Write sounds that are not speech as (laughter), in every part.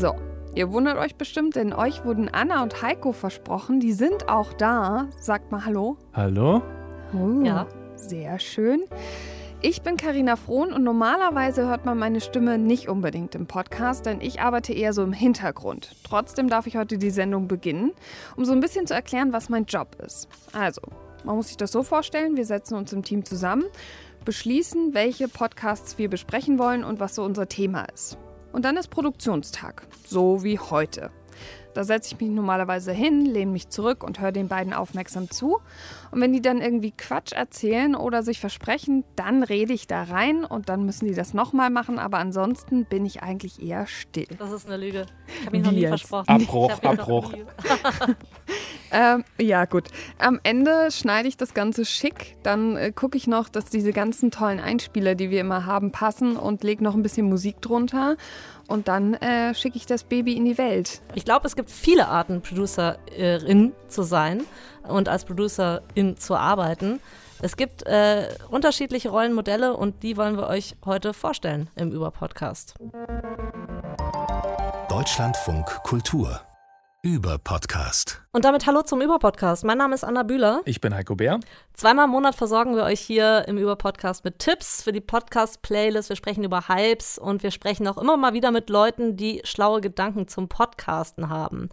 So, ihr wundert euch bestimmt, denn euch wurden Anna und Heiko versprochen. Die sind auch da. Sagt mal Hallo. Hallo? Oh, Ja. Sehr schön. Ich bin Karina Frohn und normalerweise hört man meine Stimme nicht unbedingt im Podcast, denn ich arbeite eher so im Hintergrund. Trotzdem darf ich heute die Sendung beginnen, um so ein bisschen zu erklären, was mein Job ist. Also, man muss sich das so vorstellen, wir setzen uns im Team zusammen, beschließen, welche Podcasts wir besprechen wollen und was so unser Thema ist. Und dann ist Produktionstag, so wie heute. Da setze ich mich normalerweise hin, lehne mich zurück und höre den beiden aufmerksam zu. Und wenn die dann irgendwie Quatsch erzählen oder sich versprechen, dann rede ich da rein und dann müssen die das nochmal machen. Aber ansonsten bin ich eigentlich eher still. Das ist eine Lüge. Ich habe mich noch nie jetzt? versprochen. Abbruch, Abbruch. (laughs) Ähm, ja, gut. Am Ende schneide ich das Ganze schick. Dann äh, gucke ich noch, dass diese ganzen tollen Einspieler, die wir immer haben, passen und lege noch ein bisschen Musik drunter. Und dann äh, schicke ich das Baby in die Welt. Ich glaube, es gibt viele Arten, Producerin zu sein und als Producerin zu arbeiten. Es gibt äh, unterschiedliche Rollenmodelle und die wollen wir euch heute vorstellen im Über-Podcast. Deutschlandfunk Kultur. Über Podcast. Und damit hallo zum Über-Podcast. Mein Name ist Anna Bühler. Ich bin Heiko Bär. Zweimal im Monat versorgen wir euch hier im Über-Podcast mit Tipps für die Podcast-Playlist. Wir sprechen über Hypes und wir sprechen auch immer mal wieder mit Leuten, die schlaue Gedanken zum Podcasten haben.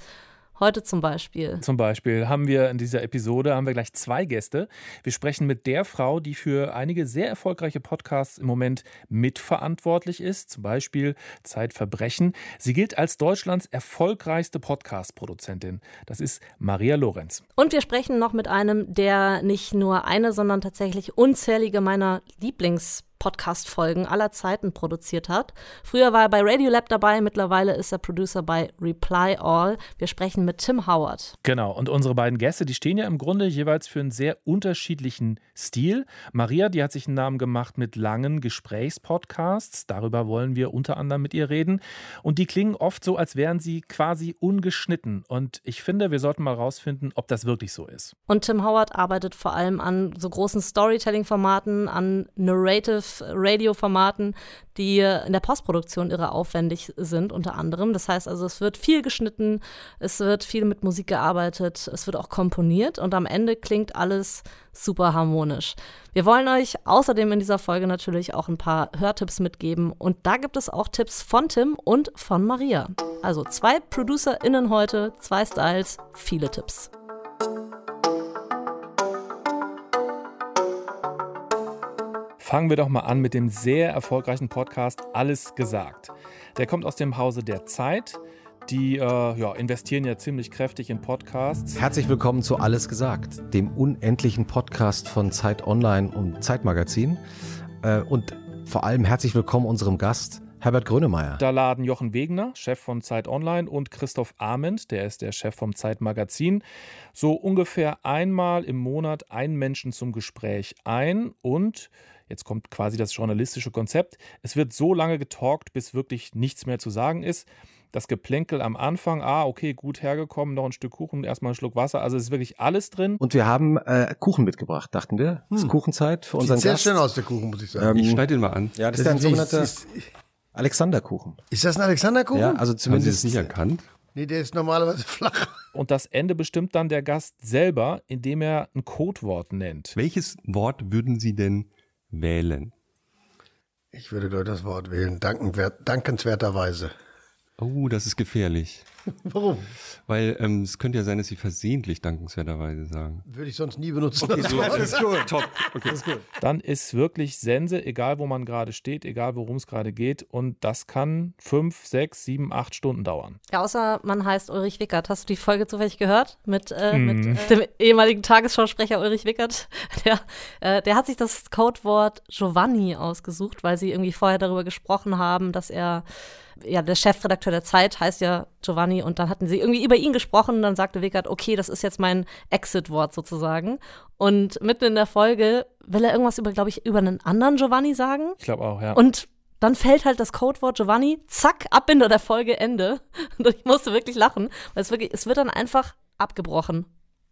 Heute zum Beispiel. Zum Beispiel haben wir in dieser Episode haben wir gleich zwei Gäste. Wir sprechen mit der Frau, die für einige sehr erfolgreiche Podcasts im Moment mitverantwortlich ist, zum Beispiel Zeitverbrechen. Sie gilt als Deutschlands erfolgreichste Podcast-Produzentin. Das ist Maria Lorenz. Und wir sprechen noch mit einem, der nicht nur eine, sondern tatsächlich unzählige meiner Lieblings- Podcast-Folgen aller Zeiten produziert hat. Früher war er bei Radiolab dabei, mittlerweile ist er Producer bei Reply All. Wir sprechen mit Tim Howard. Genau, und unsere beiden Gäste, die stehen ja im Grunde jeweils für einen sehr unterschiedlichen Stil. Maria, die hat sich einen Namen gemacht mit langen Gesprächspodcasts. Darüber wollen wir unter anderem mit ihr reden. Und die klingen oft so, als wären sie quasi ungeschnitten. Und ich finde, wir sollten mal rausfinden, ob das wirklich so ist. Und Tim Howard arbeitet vor allem an so großen Storytelling-Formaten, an Narrative Radio-Formaten, die in der Postproduktion irre aufwendig sind, unter anderem. Das heißt also, es wird viel geschnitten, es wird viel mit Musik gearbeitet, es wird auch komponiert und am Ende klingt alles super harmonisch. Wir wollen euch außerdem in dieser Folge natürlich auch ein paar Hörtipps mitgeben und da gibt es auch Tipps von Tim und von Maria. Also zwei ProducerInnen heute, zwei Styles, viele Tipps. Fangen wir doch mal an mit dem sehr erfolgreichen Podcast Alles gesagt. Der kommt aus dem Hause der Zeit. Die äh, ja, investieren ja ziemlich kräftig in Podcasts. Herzlich willkommen zu Alles gesagt, dem unendlichen Podcast von Zeit Online und Zeitmagazin. Äh, und vor allem herzlich willkommen unserem Gast, Herbert Grönemeyer. Da laden Jochen Wegner, Chef von Zeit Online, und Christoph Ahmed, der ist der Chef vom Zeitmagazin, so ungefähr einmal im Monat einen Menschen zum Gespräch ein und Jetzt kommt quasi das journalistische Konzept. Es wird so lange getalkt, bis wirklich nichts mehr zu sagen ist. Das Geplänkel am Anfang, ah, okay, gut hergekommen, noch ein Stück Kuchen, erstmal einen Schluck Wasser. Also es ist wirklich alles drin. Und wir haben äh, Kuchen mitgebracht, dachten wir. Es ist Kuchenzeit für unseren Sieht sehr Gast. schön aus, der Kuchen, muss ich sagen. Ähm, Ich schneide den mal an. Ja, das ist ein sogenannter ist, Alexanderkuchen. ist das ein Alexanderkuchen? Ja, also Haben Sie zumindest es nicht erkannt? Nee, der ist normalerweise (laughs) flach. Und das Ende bestimmt dann der Gast selber, indem er ein Codewort nennt. Welches Wort würden Sie denn wählen? Ich würde, das Wort wählen. Dankenswerterweise. Oh, das ist gefährlich. (laughs) Warum? Weil ähm, es könnte ja sein, dass Sie versehentlich dankenswerterweise sagen. Würde ich sonst nie benutzen. das Wort. ist gut. Top. Okay. Dann ist wirklich Sense, egal wo man gerade steht, egal worum es gerade geht. Und das kann fünf, sechs, sieben, acht Stunden dauern. Ja, außer man heißt Ulrich Wickert. Hast du die Folge zufällig gehört? Mit, äh, Mhm. mit äh, dem ehemaligen Tagesschausprecher Ulrich Wickert. (laughs) Der, äh, der hat sich das Codewort Giovanni ausgesucht, weil sie irgendwie vorher darüber gesprochen haben, dass er, ja, der Chefredakteur der Zeit heißt ja Giovanni und dann hatten sie irgendwie über ihn gesprochen und dann sagte Wickert, okay, das ist jetzt mein Exit-Wort sozusagen. Und mitten in der Folge will er irgendwas über, glaube ich, über einen anderen Giovanni sagen. Ich glaube auch, ja. Und dann fällt halt das Codewort Giovanni, zack, Abbinder der Folge, Ende. (laughs) Und ich musste wirklich lachen, weil es wirklich, es wird dann einfach abgebrochen.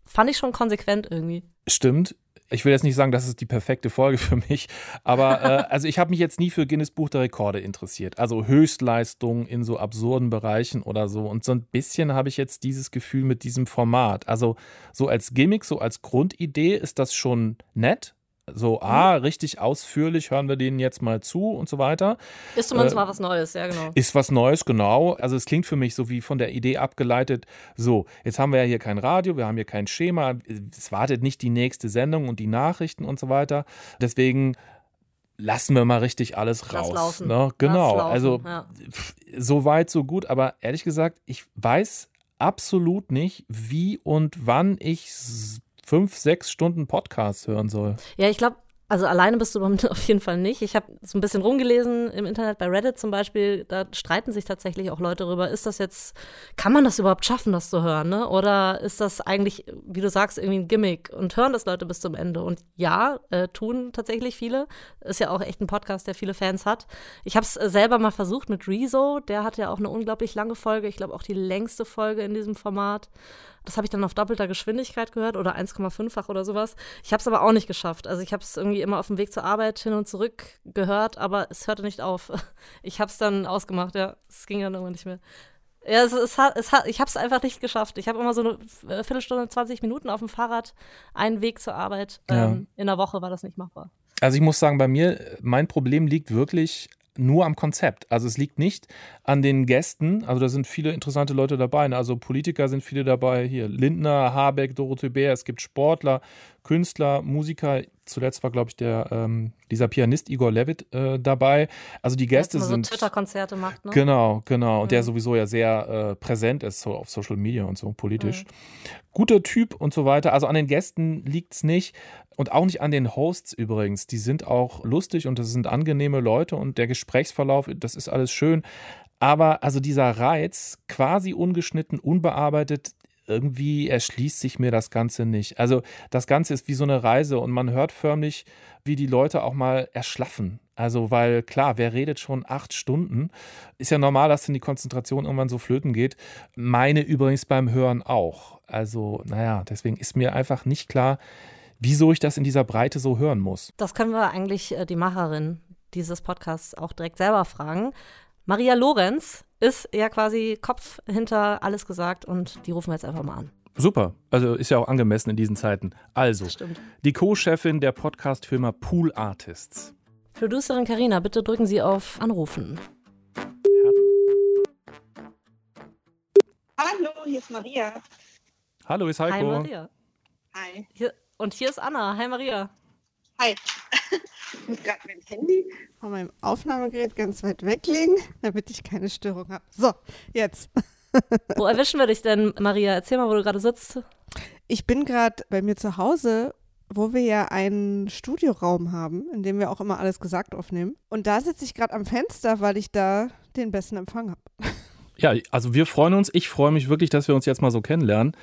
Fand ich schon konsequent irgendwie. Stimmt. Ich will jetzt nicht sagen, das ist die perfekte Folge (laughs) für mich, aber äh, (laughs) also ich habe mich jetzt nie für Guinness Buch der Rekorde interessiert. Also Höchstleistungen in so absurden Bereichen oder so. Und so ein bisschen habe ich jetzt dieses Gefühl mit diesem Format. Also so als Gimmick, so als Grundidee ist das schon nett so, ah, richtig ausführlich hören wir denen jetzt mal zu und so weiter. Ist zumindest äh, mal was Neues, ja, genau. Ist was Neues, genau. Also es klingt für mich so wie von der Idee abgeleitet, so, jetzt haben wir ja hier kein Radio, wir haben hier kein Schema, es wartet nicht die nächste Sendung und die Nachrichten und so weiter. Deswegen lassen wir mal richtig alles raus. Ne? Genau, laufen, also ja. so weit, so gut, aber ehrlich gesagt, ich weiß absolut nicht, wie und wann ich fünf, sechs Stunden Podcast hören soll. Ja, ich glaube, also alleine bist du (laughs) auf jeden Fall nicht. Ich habe so ein bisschen rumgelesen im Internet bei Reddit zum Beispiel. Da streiten sich tatsächlich auch Leute darüber, ist das jetzt, kann man das überhaupt schaffen, das zu hören? Ne? Oder ist das eigentlich, wie du sagst, irgendwie ein Gimmick und hören das Leute bis zum Ende? Und ja, äh, tun tatsächlich viele. Ist ja auch echt ein Podcast, der viele Fans hat. Ich habe es äh, selber mal versucht mit Rezo. Der hat ja auch eine unglaublich lange Folge. Ich glaube auch die längste Folge in diesem Format. Das habe ich dann auf doppelter Geschwindigkeit gehört oder 1,5-fach oder sowas. Ich habe es aber auch nicht geschafft. Also ich habe es irgendwie immer auf dem Weg zur Arbeit hin und zurück gehört, aber es hörte nicht auf. (laughs) Ich habe es dann ausgemacht, ja. Es ging dann irgendwann nicht mehr. Ja, es, es hat, es hat, ich habe es einfach nicht geschafft. Ich habe immer so eine äh, Viertelstunde, 20 Minuten auf dem Fahrrad, einen Weg zur Arbeit. Ja. Ähm, in der Woche war das nicht machbar. Also ich muss sagen, bei mir, mein Problem liegt wirklich nur am Konzept. Also es liegt nicht an den Gästen. Also da sind viele interessante Leute dabei. Ne? Also Politiker sind viele dabei. Hier Lindner, Habeck, Dorothee Bär. Es gibt Sportler, Künstler, Musiker. Zuletzt war, glaube ich, der, ähm, dieser Pianist Igor Levitt äh, dabei. Also die Gäste der sind. so Twitter-Konzerte macht, ne? Genau, genau. Und der mhm. sowieso ja sehr äh, präsent ist, so auf Social Media und so politisch. Mhm. Guter Typ und so weiter. Also an den Gästen liegt es nicht. Und auch nicht an den Hosts übrigens. Die sind auch lustig und das sind angenehme Leute und der Gesprächsverlauf, das ist alles schön. Aber also dieser Reiz, quasi ungeschnitten, unbearbeitet, irgendwie erschließt sich mir das Ganze nicht. Also das Ganze ist wie so eine Reise und man hört förmlich, wie die Leute auch mal erschlaffen. Also, weil klar, wer redet schon acht Stunden? Ist ja normal, dass dann die Konzentration irgendwann so flöten geht. Meine übrigens beim Hören auch. Also, naja, deswegen ist mir einfach nicht klar, wieso ich das in dieser Breite so hören muss. Das können wir eigentlich äh, die Macherin dieses Podcasts auch direkt selber fragen. Maria Lorenz ist ja quasi Kopf hinter alles gesagt und die rufen wir jetzt einfach mal an. Super, also ist ja auch angemessen in diesen Zeiten. Also, die Co-Chefin der Podcast-Firma Pool Artists. Producerin Karina, bitte drücken Sie auf Anrufen. Hallo, hier ist Maria. Hallo, ist Heiko. Hi Maria. Hi. Hier, und hier ist Anna. Hi Maria. Hi. Ich muss gerade mein Handy von meinem Aufnahmegerät ganz weit weglegen, damit ich keine Störung habe. So, jetzt. Wo (laughs) erwischen wir dich denn, Maria? Erzähl mal, wo du gerade sitzt. Ich bin gerade bei mir zu Hause, wo wir ja einen Studioraum haben, in dem wir auch immer alles gesagt aufnehmen. Und da sitze ich gerade am Fenster, weil ich da den besten Empfang habe. (laughs) Ja, also wir freuen uns. Ich freue mich wirklich, dass wir uns jetzt mal so kennenlernen.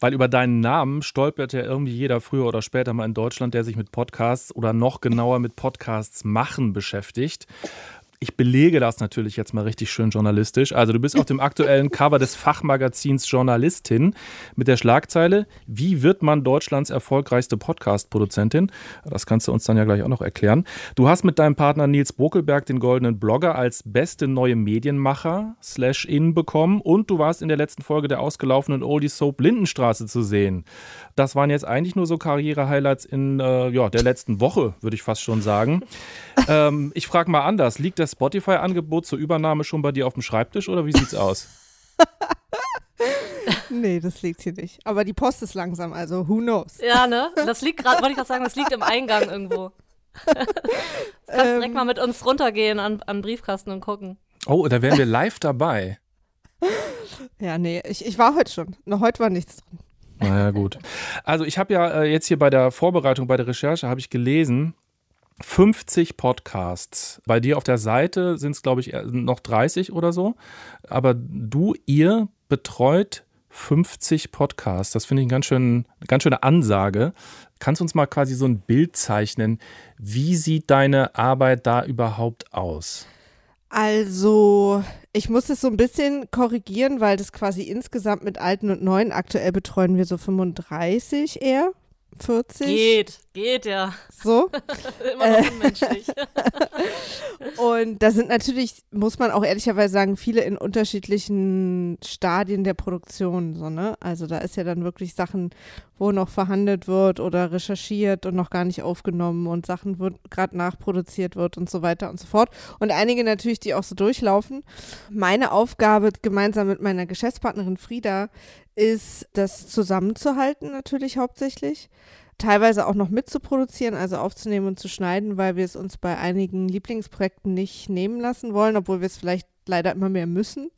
Weil über deinen Namen stolpert ja irgendwie jeder früher oder später mal in Deutschland, der sich mit Podcasts oder noch genauer mit Podcasts machen beschäftigt ich belege das natürlich jetzt mal richtig schön journalistisch. Also du bist auf dem aktuellen Cover des Fachmagazins Journalistin mit der Schlagzeile, wie wird man Deutschlands erfolgreichste Podcast-Produzentin? Das kannst du uns dann ja gleich auch noch erklären. Du hast mit deinem Partner Nils Bokelberg den goldenen Blogger als beste neue Medienmacher slash in bekommen und du warst in der letzten Folge der ausgelaufenen Oldie Soap Lindenstraße zu sehen. Das waren jetzt eigentlich nur so Karriere-Highlights in äh, ja, der letzten Woche, würde ich fast schon sagen. ähm, ich frage mal anders, liegt das Spotify-Angebot zur Übernahme schon bei dir auf dem Schreibtisch oder wie sieht's aus? (laughs) (laughs) nee, das liegt hier nicht. Aber die Post ist langsam, also who knows? Ja, ne? Das liegt gerade, wollte ich gerade sagen, das liegt im Eingang irgendwo. (laughs) kannst ähm, direkt mal mit uns runtergehen an, an Briefkasten und gucken. Oh, da wären wir live dabei. Ja, nee, ich, ich war heute schon. Noch heute war nichts drin. Naja, gut. Also ich habe ja äh, jetzt hier bei der Vorbereitung, bei der Recherche, habe ich gelesen, 50 Podcasts. Bei dir auf der Seite sind es, glaube ich, noch 30 oder so. Aber du, ihr betreut 50 Podcasts. Das finde ich eine ganz, schön, ganz schöne Ansage. Kannst du uns mal quasi so ein Bild zeichnen? Wie sieht deine Arbeit da überhaupt aus? Also, ich muss es so ein bisschen korrigieren, weil das quasi insgesamt mit alten und neuen aktuell betreuen wir so 35 eher. 40. Geht. Geht ja. So. (laughs) Immer noch unmenschlich. (laughs) Und da sind natürlich, muss man auch ehrlicherweise sagen, viele in unterschiedlichen Stadien der Produktion. So, ne? Also da ist ja dann wirklich Sachen, wo noch verhandelt wird oder recherchiert und noch gar nicht aufgenommen und Sachen, wo gerade nachproduziert wird und so weiter und so fort. Und einige natürlich, die auch so durchlaufen. Meine Aufgabe gemeinsam mit meiner Geschäftspartnerin Frieda ist, das zusammenzuhalten natürlich hauptsächlich teilweise auch noch mitzuproduzieren, also aufzunehmen und zu schneiden, weil wir es uns bei einigen Lieblingsprojekten nicht nehmen lassen wollen, obwohl wir es vielleicht leider immer mehr müssen.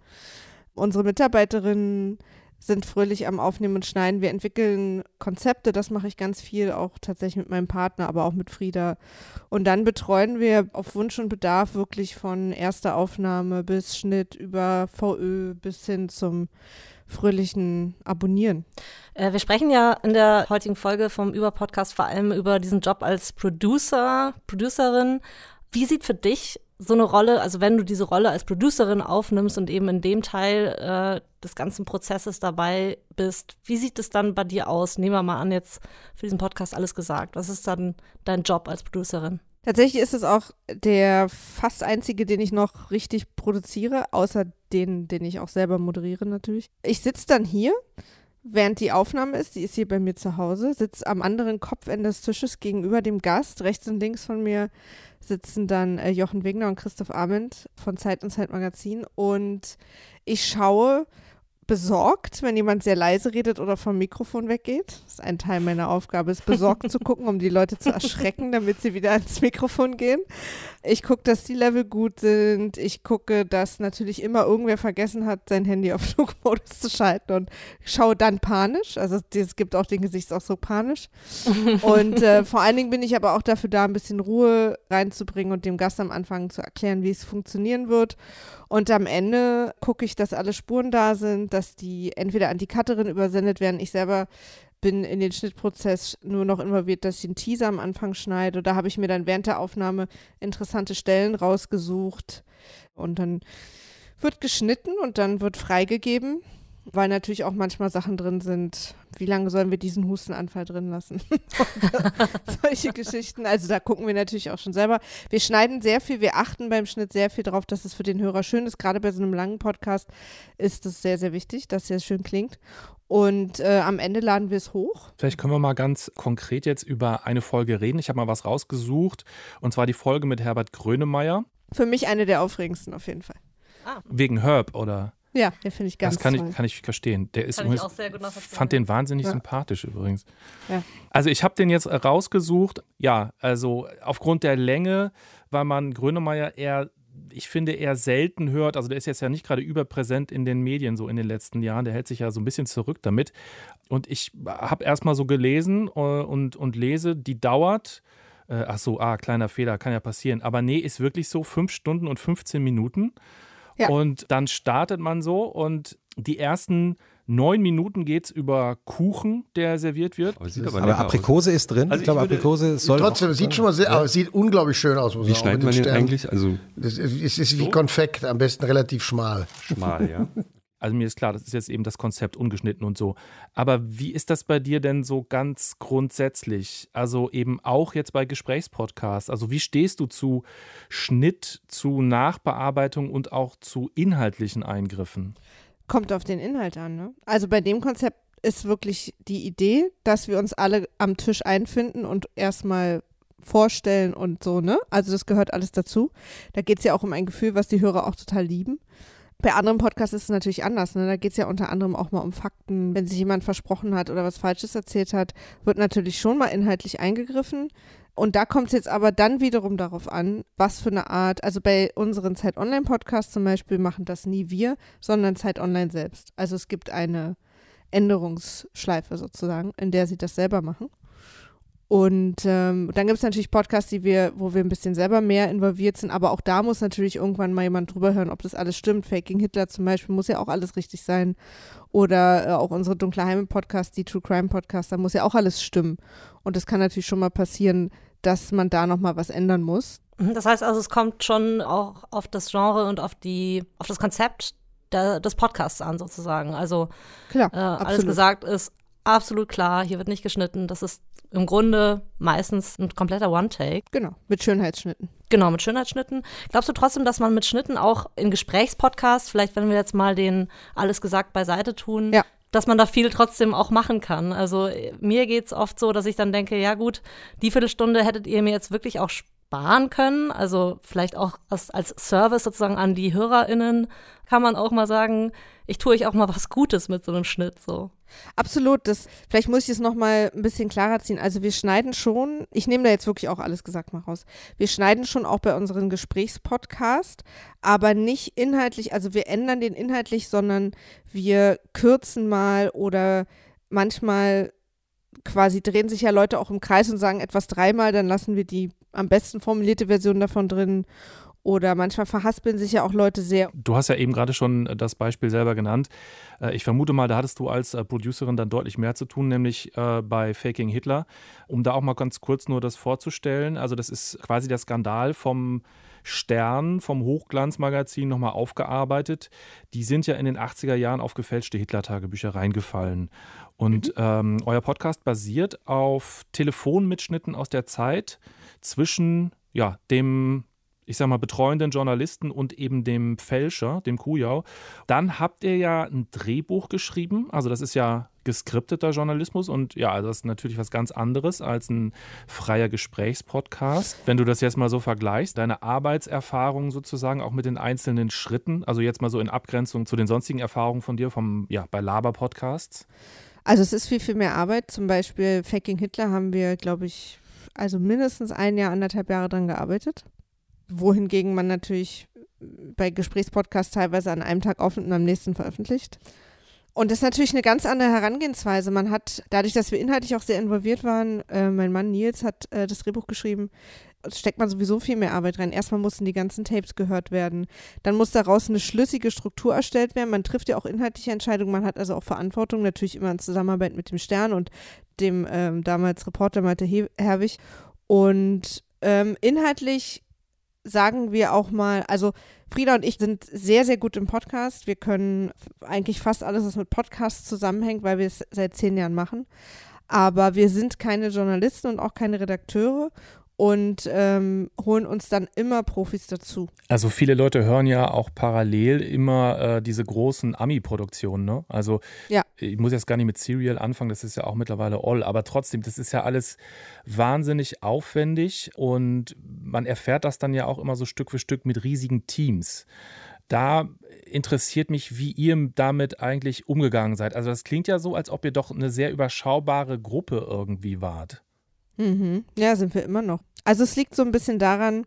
Unsere Mitarbeiterinnen sind fröhlich am Aufnehmen und Schneiden. Wir entwickeln Konzepte, das mache ich ganz viel, auch tatsächlich mit meinem Partner, aber auch mit Frieda. Und dann betreuen wir auf Wunsch und Bedarf wirklich von erster Aufnahme bis Schnitt über VÖ bis hin zum fröhlichen Abonnieren. Äh, wir sprechen ja in der heutigen Folge vom Über-Podcast vor allem über diesen Job als Producer, Producerin. Wie sieht für dich so eine Rolle, also wenn du diese Rolle als Producerin aufnimmst und eben in dem Teil äh, des ganzen Prozesses dabei bist, wie sieht es dann bei dir aus? Nehmen wir mal an, jetzt für diesen Podcast alles gesagt. Was ist dann dein Job als Producerin? Tatsächlich ist es auch der fast einzige, den ich noch richtig produziere, außer den, den ich auch selber moderiere natürlich. Ich sitze dann hier, während die Aufnahme ist, die ist hier bei mir zu Hause, sitze am anderen Kopfende des Tisches gegenüber dem Gast. Rechts und links von mir sitzen dann äh, Jochen Wegner und Christoph Arment von Zeit und Zeit Magazin und ich schaue besorgt, wenn jemand sehr leise redet oder vom Mikrofon weggeht. Das ist ein Teil meiner Aufgabe, ist besorgt zu gucken, um die Leute zu erschrecken, damit sie wieder ans Mikrofon gehen. Ich gucke, dass die Level gut sind. Ich gucke, dass natürlich immer irgendwer vergessen hat, sein Handy auf (laughs) Flugmodus zu schalten und schaue dann panisch. Also es gibt auch den Gesichtsausdruck panisch. Und äh, vor allen Dingen bin ich aber auch dafür da, ein bisschen Ruhe reinzubringen und dem Gast am Anfang zu erklären, wie es funktionieren wird. Und am Ende gucke ich, dass alle Spuren da sind, dass die entweder an die Cutterin übersendet werden. Ich selber bin in den Schnittprozess nur noch involviert, dass ich einen Teaser am Anfang schneide. Da habe ich mir dann während der Aufnahme interessante Stellen rausgesucht. Und dann wird geschnitten und dann wird freigegeben weil natürlich auch manchmal Sachen drin sind. Wie lange sollen wir diesen Hustenanfall drin lassen? (laughs) solche Geschichten. Also da gucken wir natürlich auch schon selber. Wir schneiden sehr viel, wir achten beim Schnitt sehr viel darauf, dass es für den Hörer schön ist. Gerade bei so einem langen Podcast ist es sehr, sehr wichtig, dass es schön klingt. Und äh, am Ende laden wir es hoch. Vielleicht können wir mal ganz konkret jetzt über eine Folge reden. Ich habe mal was rausgesucht. Und zwar die Folge mit Herbert Grönemeyer. Für mich eine der aufregendsten auf jeden Fall. Ah. Wegen Herb, oder? Ja, den finde ich ganz Das kann toll. ich, kann ich verstehen. Der ist Kann ich auch sehr gut fand den wahnsinnig Ja. sympathisch übrigens. Ja. Also ich habe den jetzt rausgesucht. Ja, also aufgrund der Länge, weil man Grönemeyer eher, ich finde, eher selten hört. Also der ist jetzt ja nicht gerade überpräsent in den Medien so in den letzten Jahren. Der hält sich ja so ein bisschen zurück damit. Und ich habe erstmal so gelesen äh, und, und lese, die dauert. Äh, ach so, ah, kleiner Fehler, kann ja passieren. Aber nee, ist wirklich so fünf Stunden und 15 Minuten. Ja. Und dann startet man so und die ersten neun Minuten geht es über Kuchen, der serviert wird. Aber, sieht aber, Aber Aprikose ist drin. Also ich glaube, würde- Aprikose soll. Trotzdem, es sieht schon mal sehr, aber es sieht unglaublich schön aus. Muss aus. Wie schneidet man den Sternen. eigentlich? Also Das ist, es ist wie Konfekt, am besten relativ schmal. schmal, ja. (laughs) Also mir ist klar, das ist jetzt eben das Konzept ungeschnitten und so. Aber wie ist das bei dir denn so ganz grundsätzlich? Also eben auch jetzt bei Gesprächspodcasts. Also wie stehst du zu Schnitt, zu Nachbearbeitung und auch zu inhaltlichen Eingriffen? Kommt auf den Inhalt an, ne? Also bei dem Konzept ist wirklich die Idee, dass wir uns alle am Tisch einfinden und erstmal vorstellen und so, ne? Also das gehört alles dazu. Da geht es ja auch um ein Gefühl, was die Hörer auch total lieben. Bei anderen Podcasts ist es natürlich anders. Ne? Da geht es ja unter anderem auch mal um Fakten. Wenn sich jemand versprochen hat oder was Falsches erzählt hat, wird natürlich schon mal inhaltlich eingegriffen. Und da kommt es jetzt aber dann wiederum darauf an, was für eine Art, also bei unseren Zeit Online Podcasts zum Beispiel machen das nie wir, sondern Zeit Online selbst. Also es gibt eine Änderungsschleife sozusagen, in der sie das selber machen. Und ähm, dann gibt es natürlich Podcasts, die wir, wo wir ein bisschen selber mehr involviert sind, aber auch da muss natürlich irgendwann mal jemand drüber hören, ob das alles stimmt. Faking Hitler zum Beispiel muss ja auch alles richtig sein. Oder äh, auch unsere Dunkle Heime Podcasts, die True Crime Podcasts, da muss ja auch alles stimmen. Und es kann natürlich schon mal passieren, dass man da nochmal was ändern muss. Mhm, Das heißt also, es kommt schon auch auf das Genre und auf die, auf das Konzept der, des Podcasts an, sozusagen. Also Klar, äh, alles gesagt ist absolut klar, hier wird nicht geschnitten. Das ist im Grunde meistens ein kompletter One-Take. Genau, mit Schönheitsschnitten. Genau, mit Schönheitsschnitten. Glaubst du trotzdem, dass man mit Schnitten auch in Gesprächspodcasts, vielleicht wenn wir jetzt mal den alles gesagt beiseite tun, Ja. dass man da viel trotzdem auch machen kann? Also mir geht's oft so, dass ich dann denke, ja gut, die Viertelstunde hättet ihr mir jetzt wirklich auch sparen können. Also vielleicht auch als, als Service sozusagen an die HörerInnen kann man auch mal sagen, ich tue euch auch mal was Gutes mit so einem Schnitt so. Absolut, das, vielleicht muss ich es nochmal ein bisschen klarer ziehen. Also wir schneiden schon, ich nehme da jetzt wirklich auch alles gesagt mal raus. Wir schneiden schon auch bei unseren Gesprächspodcast, aber nicht inhaltlich, also wir ändern den inhaltlich, sondern wir kürzen mal oder manchmal quasi drehen sich ja Leute auch im Kreis und sagen etwas dreimal, dann lassen wir die am besten formulierte Version davon drin. Oder manchmal verhaspeln sich ja auch Leute sehr. Du hast ja eben gerade schon das Beispiel selber genannt. Äh, Ich vermute mal, da hattest du als äh, Producerin dann deutlich mehr zu tun, nämlich äh, bei Faking Hitler. Um da auch mal ganz kurz nur das vorzustellen. Also das ist quasi der Skandal vom Stern, vom Hochglanzmagazin nochmal aufgearbeitet. Die sind ja in den 80er Jahren auf gefälschte Hitler-Tagebücher reingefallen. Und ähm, euer Podcast basiert auf Telefonmitschnitten aus der Zeit zwischen ja, dem ich sag mal, betreuenden Journalisten und eben dem Fälscher, dem Kujau. Dann habt ihr ja ein Drehbuch geschrieben. Also, das ist ja geskripteter Journalismus und ja, also das ist natürlich was ganz anderes als ein freier Gesprächspodcast. Wenn du das jetzt mal so vergleichst, deine Arbeitserfahrung sozusagen auch mit den einzelnen Schritten, also jetzt mal so in Abgrenzung zu den sonstigen Erfahrungen von dir vom, ja, bei Laber-Podcasts. Also es ist viel, viel mehr Arbeit. Zum Beispiel Faking Hitler haben wir, glaube ich, also mindestens ein Jahr, anderthalb Jahre dran gearbeitet. Wohingegen man natürlich bei Gesprächspodcasts teilweise an einem Tag aufnimmt und am nächsten veröffentlicht. Und das ist natürlich eine ganz andere Herangehensweise. Man hat, dadurch, dass wir inhaltlich auch sehr involviert waren, äh, mein Mann Nils hat äh, das Drehbuch geschrieben, steckt man sowieso viel mehr Arbeit rein. Erstmal mussten die ganzen Tapes gehört werden. Dann muss daraus eine schlüssige Struktur erstellt werden. Man trifft ja auch inhaltliche Entscheidungen. Man hat also auch Verantwortung, natürlich immer in Zusammenarbeit mit dem Stern und dem ähm, damals Reporter Malte He Herwig. Und ähm, inhaltlich sagen wir auch mal, also Frieda und ich sind sehr, sehr gut im Podcast. Wir können eigentlich fast alles, was mit Podcasts zusammenhängt, weil wir es seit zehn Jahren machen. Aber wir sind keine Journalisten und auch keine Redakteure und ähm, holen uns dann immer Profis dazu. Also viele Leute hören ja auch parallel immer äh, diese großen Ami-Produktionen. Ne? Also Ja. ich muss jetzt gar nicht mit Serial anfangen, das ist ja auch mittlerweile all, aber trotzdem, das ist ja alles wahnsinnig aufwendig und man erfährt das dann ja auch immer so Stück für Stück mit riesigen Teams. Da interessiert mich, wie ihr damit eigentlich umgegangen seid. Also das klingt ja so, als ob ihr doch eine sehr überschaubare Gruppe irgendwie wart. Mhm. Ja, sind wir immer noch. Also es liegt so ein bisschen daran,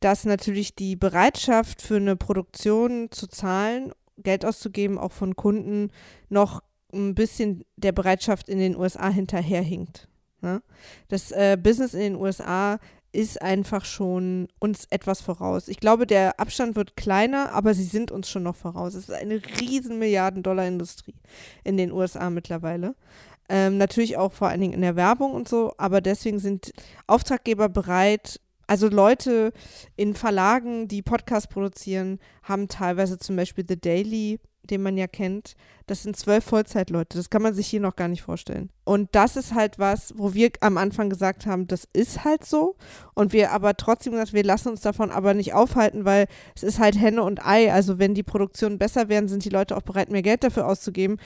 dass natürlich die Bereitschaft für eine Produktion zu zahlen, Geld auszugeben, auch von Kunden, noch ein bisschen der Bereitschaft in den USA hinterherhinkt. Ne? Das äh, Business in den USA ist einfach schon uns etwas voraus. Ich glaube, der Abstand wird kleiner, aber sie sind uns schon noch voraus. Es ist eine riesen Milliarden-Dollar-Industrie in den USA mittlerweile. Ähm, natürlich auch vor allen Dingen in der Werbung und so, aber deswegen sind Auftraggeber bereit, also Leute in Verlagen, die Podcasts produzieren, haben teilweise zum Beispiel The Daily, den man ja kennt. Das sind zwölf Vollzeitleute. Das kann man sich hier noch gar nicht vorstellen. Und das ist halt was, wo wir am Anfang gesagt haben, das ist halt so. Und wir aber trotzdem gesagt, wir lassen uns davon aber nicht aufhalten, weil es ist halt Henne und Ei. Also wenn die Produktionen besser werden, sind die Leute auch bereit, mehr Geld dafür auszugeben.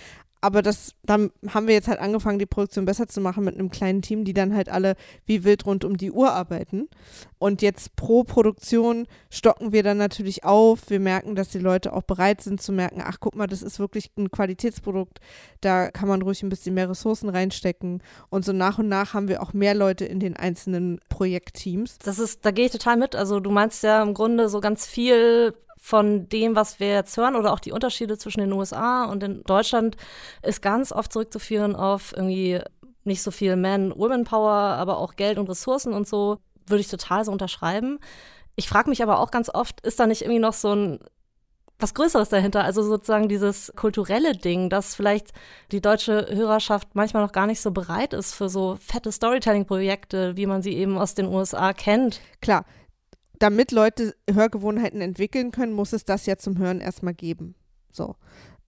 Aber das, dann haben wir jetzt halt angefangen, die Produktion besser zu machen mit einem kleinen Team, die dann halt alle wie wild rund um die Uhr arbeiten. Und jetzt pro Produktion stocken wir dann natürlich auf. Wir merken, dass die Leute auch bereit sind zu merken, ach guck mal, das ist wirklich ein Qualitätsprodukt. Da kann man ruhig ein bisschen mehr Ressourcen reinstecken. Und so nach und nach haben wir auch mehr Leute in den einzelnen Projektteams. Das ist, da gehe ich total mit. Also du meinst ja im Grunde so ganz viel von dem, was wir jetzt hören oder auch die Unterschiede zwischen den USA und in Deutschland ist ganz oft zurückzuführen auf irgendwie nicht so viel Man-Women-Power, aber auch Geld und Ressourcen und so, würde ich total so unterschreiben. Ich frage mich aber auch ganz oft, ist da nicht irgendwie noch so ein was Größeres dahinter, also sozusagen dieses kulturelle Ding, dass vielleicht die deutsche Hörerschaft manchmal noch gar nicht so bereit ist für so fette Storytelling-Projekte, wie man sie eben aus den USA kennt. Klar, damit Leute Hörgewohnheiten entwickeln können, muss es das ja zum Hören erstmal geben. So.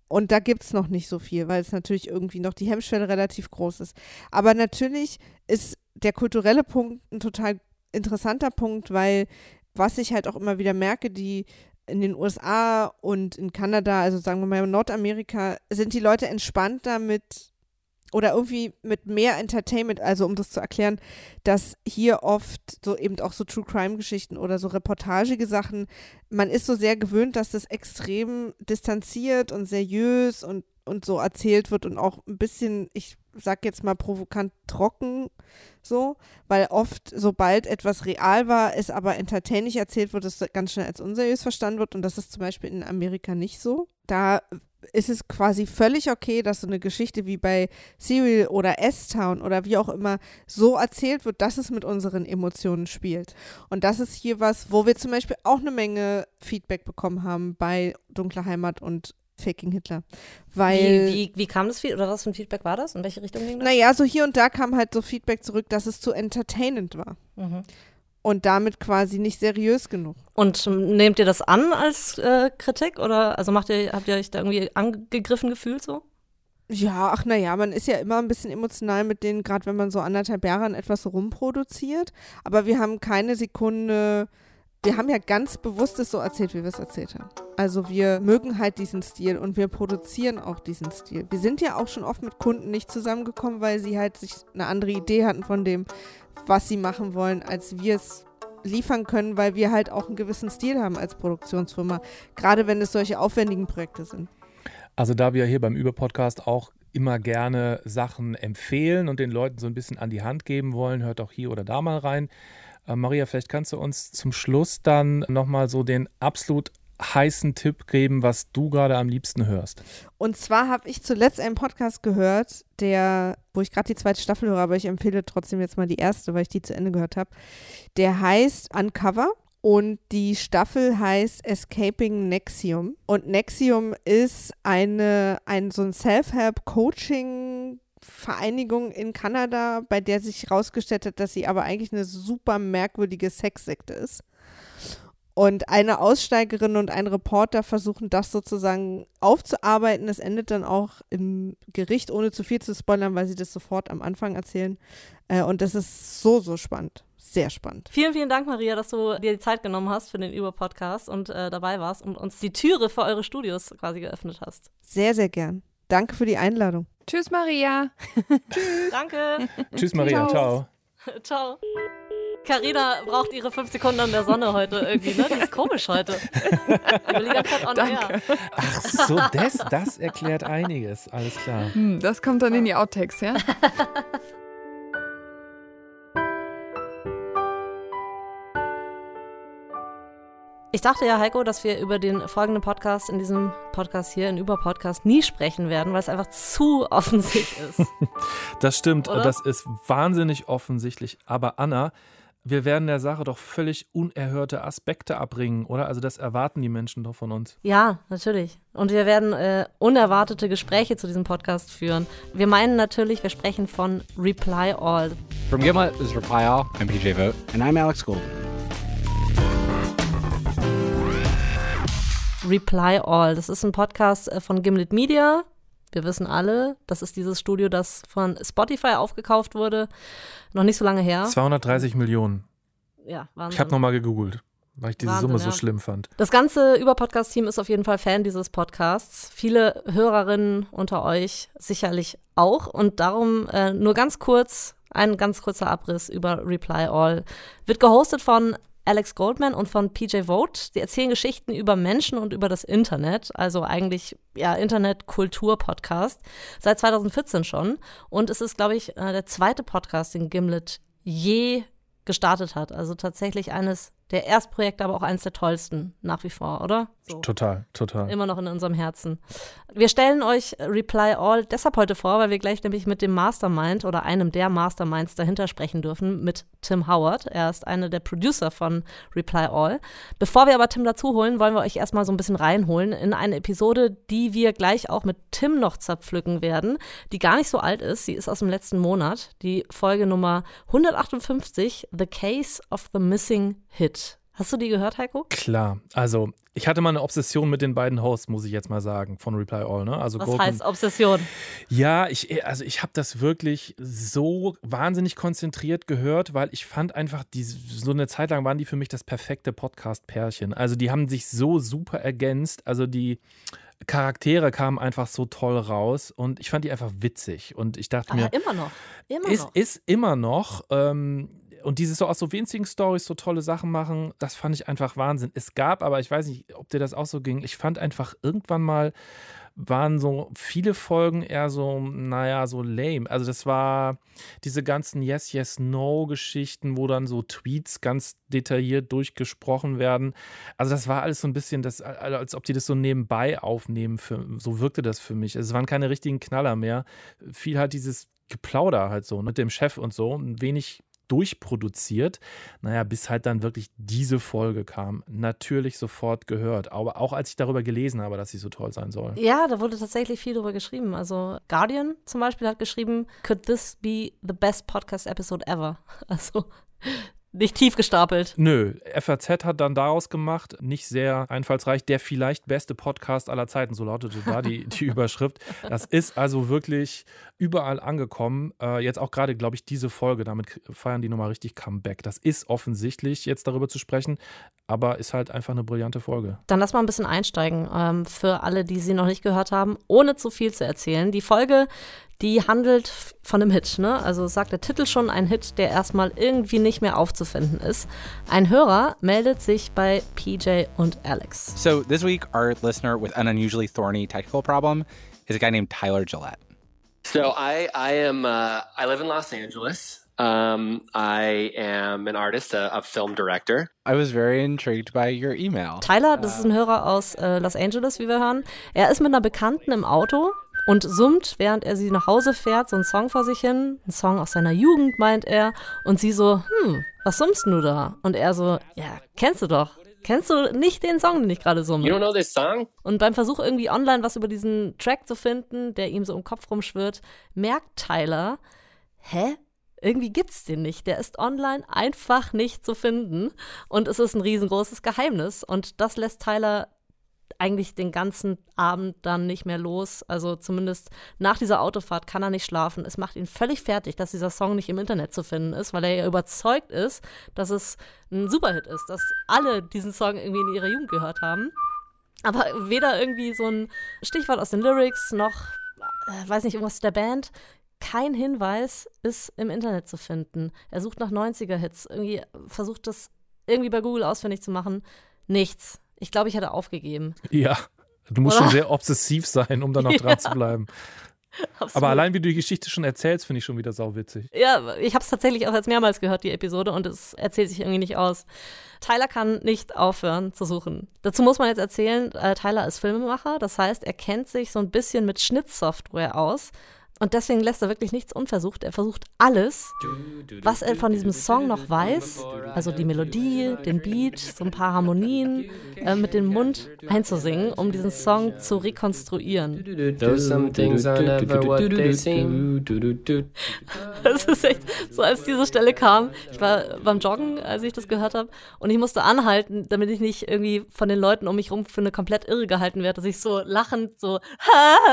Und da gibt es noch nicht so viel, weil es natürlich irgendwie noch die Hemmschwelle relativ groß ist. Aber natürlich ist der kulturelle Punkt ein total interessanter Punkt, weil was ich halt auch immer wieder merke, die in den USA und in Kanada, also sagen wir mal in Nordamerika, sind die Leute entspannter mit oder irgendwie mit mehr Entertainment, also um das zu erklären, dass hier oft so eben auch so True Crime Geschichten oder so reportagige Sachen, man ist so sehr gewöhnt, dass das extrem distanziert und seriös und und so erzählt wird und auch ein bisschen, ich sag jetzt mal provokant trocken so, weil oft, sobald etwas real war, es aber entertaining erzählt wird, es ganz schnell als unseriös verstanden wird und das ist zum Beispiel in Amerika nicht so. Da ist es quasi völlig okay, dass so eine Geschichte wie bei Serial oder S-Town oder wie auch immer so erzählt wird, dass es mit unseren Emotionen spielt. Und das ist hier was, wo wir zum Beispiel auch eine Menge Feedback bekommen haben bei Dunkle Heimat und Faking Hitler. Weil, wie, wie, wie kam das Feedback, oder was für ein Feedback war das? In welche Richtung ging das? Naja, so hier und da kam halt so Feedback zurück, dass es zu entertainend war. Mhm. Und damit quasi nicht seriös genug. Und nehmt ihr das an als äh, Kritik oder also macht ihr, habt ihr euch da irgendwie angegriffen gefühlt so? Ja, ach naja, man ist ja immer ein bisschen emotional mit denen, gerade wenn man so anderthalb Jahre an etwas rumproduziert. Aber wir haben keine Sekunde wir haben ja ganz bewusst es so erzählt, wie wir es erzählt haben. Also wir mögen halt diesen Stil und wir produzieren auch diesen Stil. Wir sind ja auch schon oft mit Kunden nicht zusammengekommen, weil sie halt sich eine andere Idee hatten von dem, was sie machen wollen, als wir es liefern können, weil wir halt auch einen gewissen Stil haben als Produktionsfirma, gerade wenn es solche aufwendigen Projekte sind. Also da wir hier beim Überpodcast auch immer gerne Sachen empfehlen und den Leuten so ein bisschen an die Hand geben wollen, hört auch hier oder da mal rein. Äh, Maria, vielleicht kannst du uns zum Schluss dann nochmal so den absolut heißen Tipp geben, was du gerade am liebsten hörst. Und zwar habe ich zuletzt einen Podcast gehört, der, wo ich gerade die zweite Staffel höre, aber ich empfehle trotzdem jetzt mal die erste, weil ich die zu Ende gehört habe. Der heißt Uncover. Und die Staffel heißt Escaping Nexium. Und Nexium ist eine, ein so ein Self-Help-Coaching Vereinigung in Kanada, bei der sich herausgestellt hat, dass sie aber eigentlich eine super merkwürdige Sexsekte ist. Und eine Aussteigerin und ein Reporter versuchen das sozusagen aufzuarbeiten. Es endet dann auch im Gericht, ohne zu viel zu spoilern, weil sie das sofort am Anfang erzählen. Äh, und das ist so, so spannend. Sehr spannend. Vielen, vielen Dank, Maria, dass du dir die Zeit genommen hast für den Über-Podcast und äh, dabei warst und uns die Türe für eure Studios quasi geöffnet hast. Sehr, sehr gern. Danke für die Einladung. Tschüss, Maria. (laughs) Tschüss. Danke. Tschüss, Maria. Ciao. Ciao. Carina braucht ihre fünf Sekunden an der Sonne heute irgendwie, ne? Die ist komisch heute. (laughs) Danke. Air. Ach so, das, das erklärt einiges. Alles klar. Hm, das kommt dann in die Outtakes, ja? (laughs) Ich dachte ja, Heiko, dass wir über den folgenden Podcast in diesem Podcast hier, in Überpodcast, nie sprechen werden, weil es einfach zu offensichtlich ist. (laughs) das stimmt, Oder? das ist wahnsinnig offensichtlich. Aber Anna, wir werden der Sache doch völlig unerhörte Aspekte abbringen, oder? Also das erwarten die Menschen doch von uns. Ja, natürlich. Und wir werden äh, unerwartete Gespräche zu diesem Podcast führen. Wir meinen natürlich, wir sprechen von Reply All. From Gimlet, is Reply All. I'm PJ Vogt. And I'm Alex Goldman. Reply All. Das ist ein Podcast äh, von Gimlet Media. Wir wissen alle, das ist dieses Studio, das von Spotify aufgekauft wurde. Noch nicht so lange her. 230 Millionen. Ja, Wahnsinn. Ich habe nochmal gegoogelt, weil ich diese Wahnsinn, Summe so ja. schlimm fand. Das ganze Über-Podcast-Team ist auf jeden Fall Fan dieses Podcasts. Viele Hörerinnen unter euch sicherlich auch. Und darum äh, nur ganz kurz, ein ganz kurzer Abriss über Reply All. Wird gehostet von Alex Goldman und von PJ Vogt. Sie erzählen Geschichten über Menschen und über das Internet, also eigentlich ja Internet-Kultur-Podcast, seit 2014 schon. Und es ist, glaube ich, äh, der zweite Podcast, den Gimlet je gestartet hat. Also tatsächlich eines der Erstprojekte, aber auch eines der tollsten nach wie vor, oder? So. Total, total. Immer noch in unserem Herzen. Wir stellen euch Reply All deshalb heute vor, weil wir gleich nämlich mit dem Mastermind oder einem der Masterminds dahinter sprechen dürfen, mit Tim Howard. Er ist einer der Producer von Reply All. Bevor wir aber Tim dazu holen, wollen wir euch erstmal so ein bisschen reinholen in eine Episode, die wir gleich auch mit Tim noch zerpflücken werden, die gar nicht so alt ist. Sie ist aus dem letzten Monat, die Folge Nummer 158, The Case of the Missing Hit Hast du die gehört, Heiko? Klar. Also, ich hatte mal eine Obsession mit den beiden Hosts, muss ich jetzt mal sagen, von Reply All. Ne? Also Was Goldman- heißt Obsession? Ja, ich, also ich habe das wirklich so wahnsinnig konzentriert gehört, weil ich fand einfach, die, so eine Zeit lang waren die für mich das perfekte Podcast-Pärchen. Also die haben sich so super ergänzt. Also die Charaktere kamen einfach so toll raus und ich fand die einfach witzig. Und ich dachte mir, Aber immer noch. Immer ist, noch. ist immer noch. Ähm, und dieses so aus so winzigen Stories so tolle Sachen machen, das fand ich einfach Wahnsinn. Es gab, aber ich weiß nicht, ob dir das auch so ging. Ich fand einfach irgendwann mal waren so viele Folgen eher so, naja, so lame. Also das war diese ganzen Yes, Yes, No-Geschichten, wo dann so Tweets ganz detailliert durchgesprochen werden. Also das war alles so ein bisschen, das, als ob die das so nebenbei aufnehmen. Für, so wirkte das für mich. Es waren keine richtigen Knaller mehr. Viel halt dieses Geplauder halt so mit dem Chef und so. Ein wenig durchproduziert. Naja, bis halt dann wirklich diese Folge kam. Natürlich sofort gehört. Aber auch als ich darüber gelesen habe, dass sie so toll sein soll. Ja, da wurde tatsächlich viel drüber geschrieben. Also Guardian zum Beispiel hat geschrieben, could this be the best podcast episode ever? (laughs) Also nicht tief gestapelt. Nö, FAZ hat dann daraus gemacht, nicht sehr einfallsreich, der vielleicht beste Podcast aller Zeiten, so lautete da die, die (laughs) Überschrift. Das ist also wirklich überall angekommen. Äh, jetzt auch gerade, glaube ich, diese Folge, damit feiern die nochmal richtig Comeback. Das ist offensichtlich, jetzt darüber zu sprechen, aber ist halt einfach eine brillante Folge. Dann lass mal ein bisschen einsteigen ähm, für alle, die sie noch nicht gehört haben, ohne zu viel zu erzählen. Die Folge, die handelt von einem Hit, ne? Also sagt der Titel schon ein Hit, der erstmal irgendwie nicht mehr aufzufinden ist. Ein Hörer meldet sich bei PJ und Alex. So this week, our listener with an unusually thorny technical problem is a guy named Tyler Gillette. So I I am uh, I live in Los Angeles. Um, I am an artist, a, a film director. I was very intrigued by your email. Tyler, das ist ein Hörer aus äh, Los Angeles, wie wir hören. Er ist mit einer Bekannten im Auto und summt, während er sie nach Hause fährt, so einen Song vor sich hin. Ein Song aus seiner Jugend, meint er. Und sie so, hm, was summst du da? Und er so, ja, kennst du doch. Kennst du nicht den Song, den ich gerade summe? You don't know this song? Und beim Versuch irgendwie online was über diesen Track zu finden, der ihm so im Kopf rumschwirrt, merkt Tyler, hä? Irgendwie gibt's den nicht. Der ist online einfach nicht zu finden. Und es ist ein riesengroßes Geheimnis. Und das lässt Tyler eigentlich den ganzen Abend dann nicht mehr los. Also zumindest nach dieser Autofahrt kann er nicht schlafen. Es macht ihn völlig fertig, dass dieser Song nicht im Internet zu finden ist, weil er ja überzeugt ist, dass es ein Superhit ist, dass alle diesen Song irgendwie in ihrer Jugend gehört haben. Aber weder irgendwie so ein Stichwort aus den Lyrics noch, äh, weiß nicht, irgendwas der Band. Kein Hinweis ist im Internet zu finden. Er sucht nach 90er-Hits, irgendwie versucht das irgendwie bei Google ausfindig zu machen. Nichts. Ich glaube, ich hätte aufgegeben. Ja, du musst Oder? schon sehr obsessiv sein, um da noch dran (laughs) Ja. zu bleiben. Absolut. Aber allein wie du die Geschichte schon erzählst, finde ich schon wieder sauwitzig. Ja, ich habe es tatsächlich auch jetzt mehrmals gehört, die Episode, und es erzählt sich irgendwie nicht aus. Tyler kann nicht aufhören zu suchen. Dazu muss man jetzt erzählen, äh, Tyler ist Filmemacher, das heißt, er kennt sich so ein bisschen mit Schnittsoftware aus. Und deswegen lässt er wirklich nichts unversucht. Er versucht alles, was er von diesem Song noch weiß, also die Melodie, den Beat, so ein paar Harmonien, äh, mit dem Mund einzusingen, um diesen Song zu rekonstruieren. Das ist echt so, als diese Stelle kam. Ich war beim Joggen, als ich das gehört habe, und ich musste anhalten, damit ich nicht irgendwie von den Leuten um mich rum für eine komplett irre gehalten werde, dass ich so lachend, so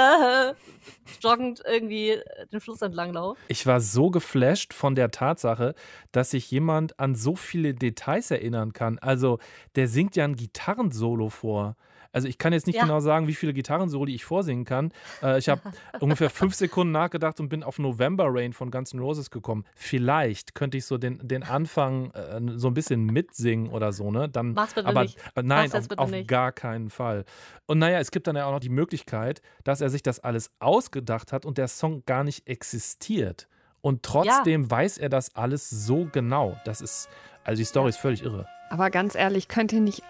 (laughs) joggend irgendwie den Fluss entlang laufe. Ich war so geflasht von der Tatsache, dass sich jemand an so viele Details erinnern kann. Also, der singt ja ein Gitarrensolo vor. Also ich kann jetzt nicht Ja. genau sagen, wie viele Gitarrensoli ich vorsingen kann. Äh, ich habe (laughs) ungefähr fünf Sekunden nachgedacht und bin auf November Rain von Guns N' Roses gekommen. Vielleicht könnte ich so den, den Anfang äh, so ein bisschen mitsingen oder so, ne? Dann, Mach's bitte aber nicht. äh, nein, Mach's auf, auf nicht. gar keinen Fall. Und naja, es gibt dann ja auch noch die Möglichkeit, dass er sich das alles ausgedacht hat und der Song gar nicht existiert. Und trotzdem weiß er das alles so genau. Das ist, also die Story ist völlig irre. Aber ganz ehrlich, könnt ihr nicht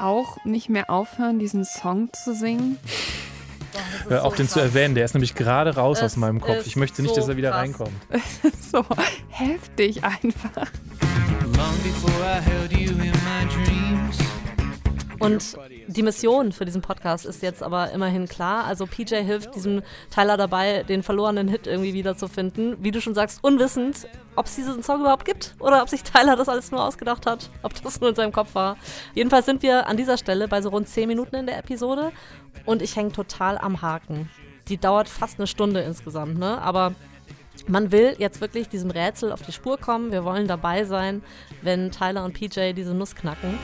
auch nicht mehr aufhören, diesen Song zu singen? Hör auf, den zu erwähnen. Der ist nämlich gerade raus aus Es meinem Kopf. Ich möchte nicht, so dass er wieder krass. reinkommt. (laughs) so heftig einfach. Und Die Mission für diesen Podcast ist jetzt aber immerhin klar. Also PJ hilft diesem Tyler dabei, den verlorenen Hit irgendwie wiederzufinden. Wie du schon sagst, unwissend, ob es diesen Song überhaupt gibt oder ob sich Tyler das alles nur ausgedacht hat, ob das nur in seinem Kopf war. Jedenfalls sind wir an dieser Stelle bei so rund 10 Minuten in der Episode und ich hänge total am Haken. Die dauert fast eine Stunde insgesamt, ne? Aber man will jetzt wirklich diesem Rätsel auf die Spur kommen. Wir wollen dabei sein, wenn Tyler und PJ diese Nuss knacken.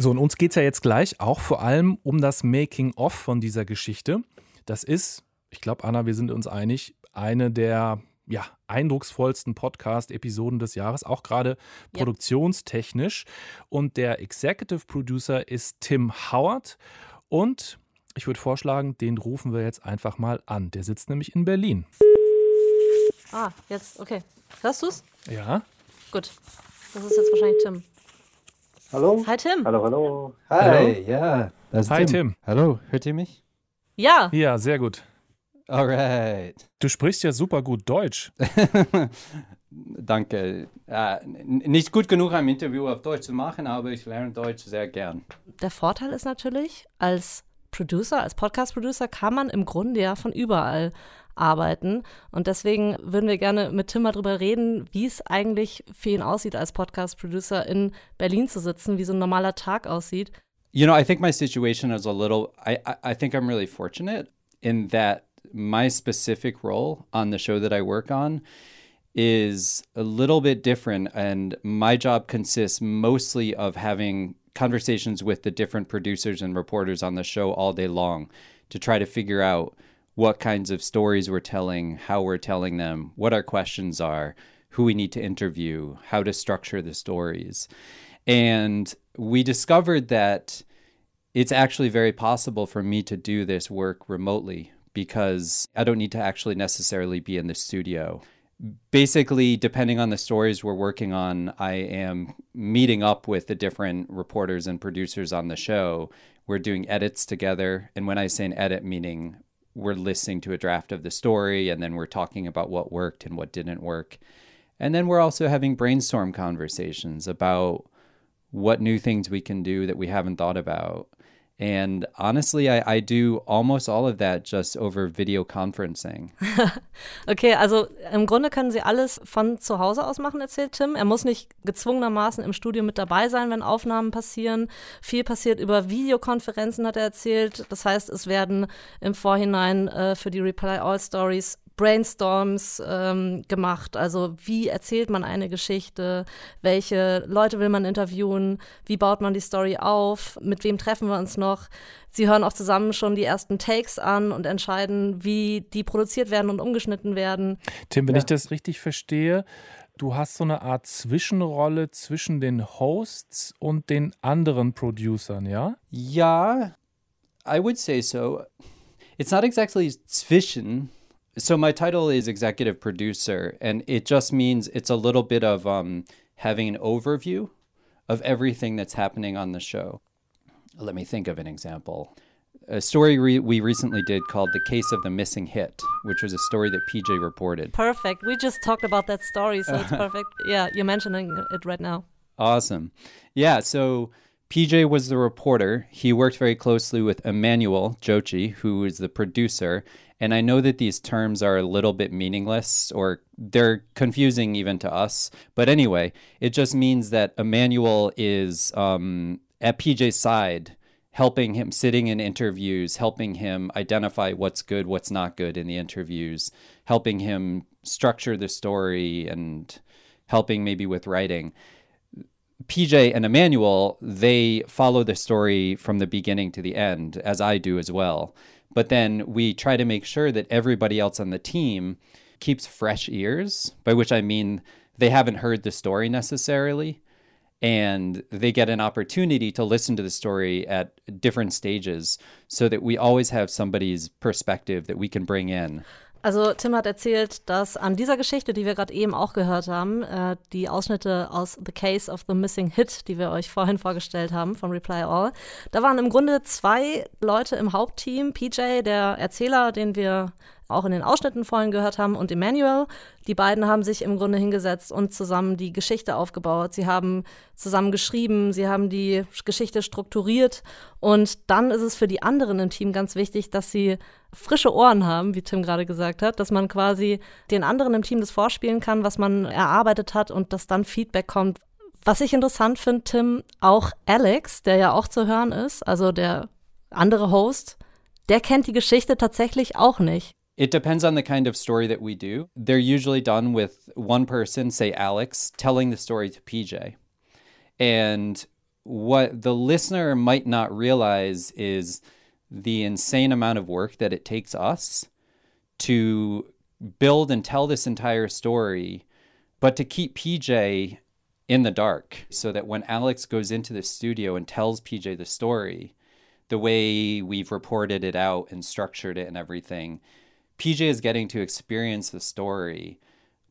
So, und uns geht es ja jetzt gleich auch vor allem um das Making-of von dieser Geschichte. Das ist, ich glaube, Anna, wir sind uns einig, eine der ja, eindrucksvollsten Podcast-Episoden des Jahres, auch gerade ja. produktionstechnisch. Und der Executive Producer ist Tim Howard. Und ich würde vorschlagen, den rufen wir jetzt einfach mal an. Der sitzt nämlich in Berlin. Ah, jetzt, okay. Hörst du's? Ja. Gut. Das ist jetzt wahrscheinlich Tim. Hallo? Hi Tim. Hallo, hallo. Hi, hallo. ja. Hi Tim. Tim. Hallo, hört ihr mich? Ja. Ja, sehr gut. Alright. Du sprichst ja super gut Deutsch. (laughs) Danke. Äh, nicht gut genug, ein Interview auf Deutsch zu machen, aber ich lerne Deutsch sehr gern. Der Vorteil ist natürlich, als Producer, als Podcast-Producer kann man im Grunde ja von überall arbeiten. Und deswegen würden wir gerne mit Tim mal drüber reden, wie es eigentlich für ihn aussieht, als Podcast-Producer in Berlin zu sitzen, wie so ein normaler Tag aussieht. You know, I think my situation is a little, I, I think I'm really fortunate in that my specific role on the show that I work on is a little bit different. And my job consists mostly of having conversations with the different producers and reporters on the show all day long to try to figure out what kinds of stories we're telling, how we're telling them, what our questions are, who we need to interview, how to structure the stories. And we discovered that it's actually very possible for me to do this work remotely because I don't need to actually necessarily be in the studio. Basically, depending on the stories we're working on, I am meeting up with the different reporters and producers on the show. We're doing edits together. And when I say an edit, meaning we're listening to a draft of the story and then we're talking about what worked and what didn't work. And then we're also having brainstorm conversations about what new things we can do that we haven't thought about. And honestly, I, I do almost all of that just over video conferencing. (laughs) okay, also im Grunde können Sie alles von zu Hause aus machen, erzählt Tim. Er muss nicht gezwungenermaßen im Studio mit dabei sein, wenn Aufnahmen passieren. Viel passiert über Videokonferenzen, hat er erzählt. Das heißt, es werden im Vorhinein äh, für die Reply All Stories Brainstorms ähm, gemacht. Also wie erzählt man eine Geschichte? Welche Leute will man interviewen? Wie baut man die Story auf? Mit wem treffen wir uns noch? Sie hören auch zusammen schon die ersten Takes an und entscheiden, wie die produziert werden und umgeschnitten werden. Tim, wenn ja. ich das richtig verstehe, du hast so eine Art Zwischenrolle zwischen den Hosts und den anderen Producern, ja? Ja, I would say so. It's not exactly zwischen. So my title is executive producer, and it just means it's a little bit of um, having an overview of everything that's happening on the show. Let me think of an example. A story re- we recently did called The Case of the Missing Hit, which was a story that PJ reported. Perfect. We just talked about that story, so it's (laughs) perfect. Yeah, you're mentioning it right now. Awesome. Yeah, so PJ was the reporter. He worked very closely with Emmanuel Jochi, who is the producer, and I know that these terms are a little bit meaningless or they're confusing even to us. But anyway, it just means that Emmanuel is um, at PJ's side, helping him, sitting in interviews, helping him identify what's good, what's not good in the interviews, helping him structure the story and helping maybe with writing. PJ and Emmanuel, they follow the story from the beginning to the end, as I do as well. But then we try to make sure that everybody else on the team keeps fresh ears, by which I mean they haven't heard the story necessarily. And they get an opportunity to listen to the story at different stages so that we always have somebody's perspective that we can bring in. Also Tim hat erzählt, dass an dieser Geschichte, die wir gerade eben auch gehört haben, äh, die Ausschnitte aus The Case of the Missing Hit, die wir euch vorhin vorgestellt haben von Reply All, da waren im Grunde zwei Leute im Hauptteam. PJ, der Erzähler, den wir auch in den Ausschnitten vorhin gehört haben, und Emmanuel. Die beiden haben sich im Grunde hingesetzt und zusammen die Geschichte aufgebaut. Sie haben zusammen geschrieben, sie haben die Geschichte strukturiert. Und dann ist es für die anderen im Team ganz wichtig, dass sie frische Ohren haben, wie Tim gerade gesagt hat, dass man quasi den anderen im Team das vorspielen kann, was man erarbeitet hat und dass dann Feedback kommt. Was ich interessant finde, Tim, auch Alex, der ja auch zu hören ist, also der andere Host, der kennt die Geschichte tatsächlich auch nicht. It depends on the kind of story that we do. They're usually done with one person, say Alex, telling the story to PJ. And what the listener might not realize is the insane amount of work that it takes us to build and tell this entire story, but to keep PJ in the dark so that when Alex goes into the studio and tells PJ the story, the way we've reported it out and structured it and everything, PJ is getting to experience the story